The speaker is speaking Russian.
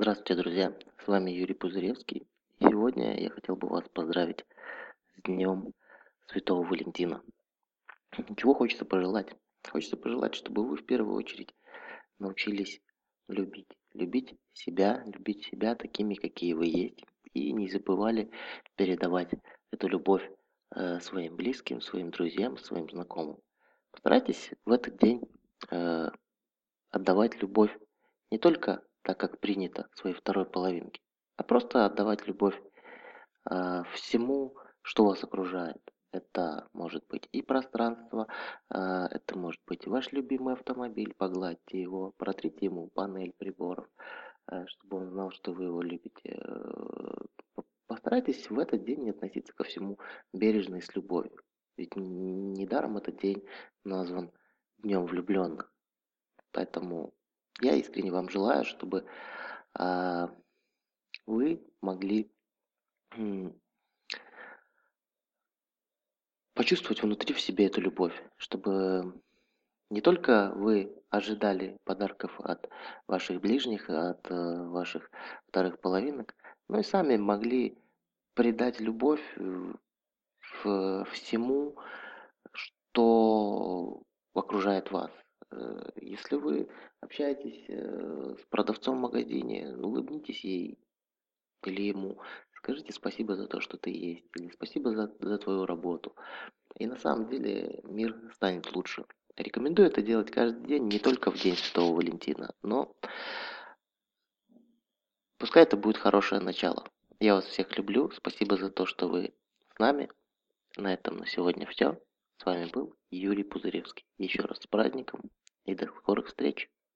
Здравствуйте, друзья! С вами Юрий Пузыревский. Сегодня я хотел бы вас поздравить с Днем Святого Валентина. Чего хочется пожелать? Хочется пожелать, чтобы вы в первую очередь научились любить. Любить себя, любить себя такими, какие вы есть. И не забывали передавать эту любовь э, своим близким, своим друзьям, своим знакомым. Постарайтесь в этот день э, отдавать любовь не только так, как принято своей второй половинке, а просто отдавать любовь э, всему, что вас окружает. Это может быть и пространство, э, это может быть ваш любимый автомобиль, погладьте его, протрите ему панель приборов, э, чтобы он знал, что вы его любите. Постарайтесь в этот день относиться ко всему бережно и с любовью. Ведь недаром этот день назван Днем влюбленных. Поэтому я искренне вам желаю, чтобы а, вы могли почувствовать внутри в себе эту любовь, чтобы не только вы ожидали подарков от ваших ближних, от э, ваших вторых половинок, но и сами могли придать любовь в всему, что окружает вас. Если вы общаетесь э, с продавцом в магазине, улыбнитесь ей или ему, скажите спасибо за то, что ты есть, или спасибо за, за твою работу. И на самом деле мир станет лучше. Рекомендую это делать каждый день, не только в день Святого Валентина, но пускай это будет хорошее начало. Я вас всех люблю. Спасибо за то, что вы с нами. На этом на сегодня все. С вами был Юрий Пузыревский. Еще раз с праздником и до скорых встреч.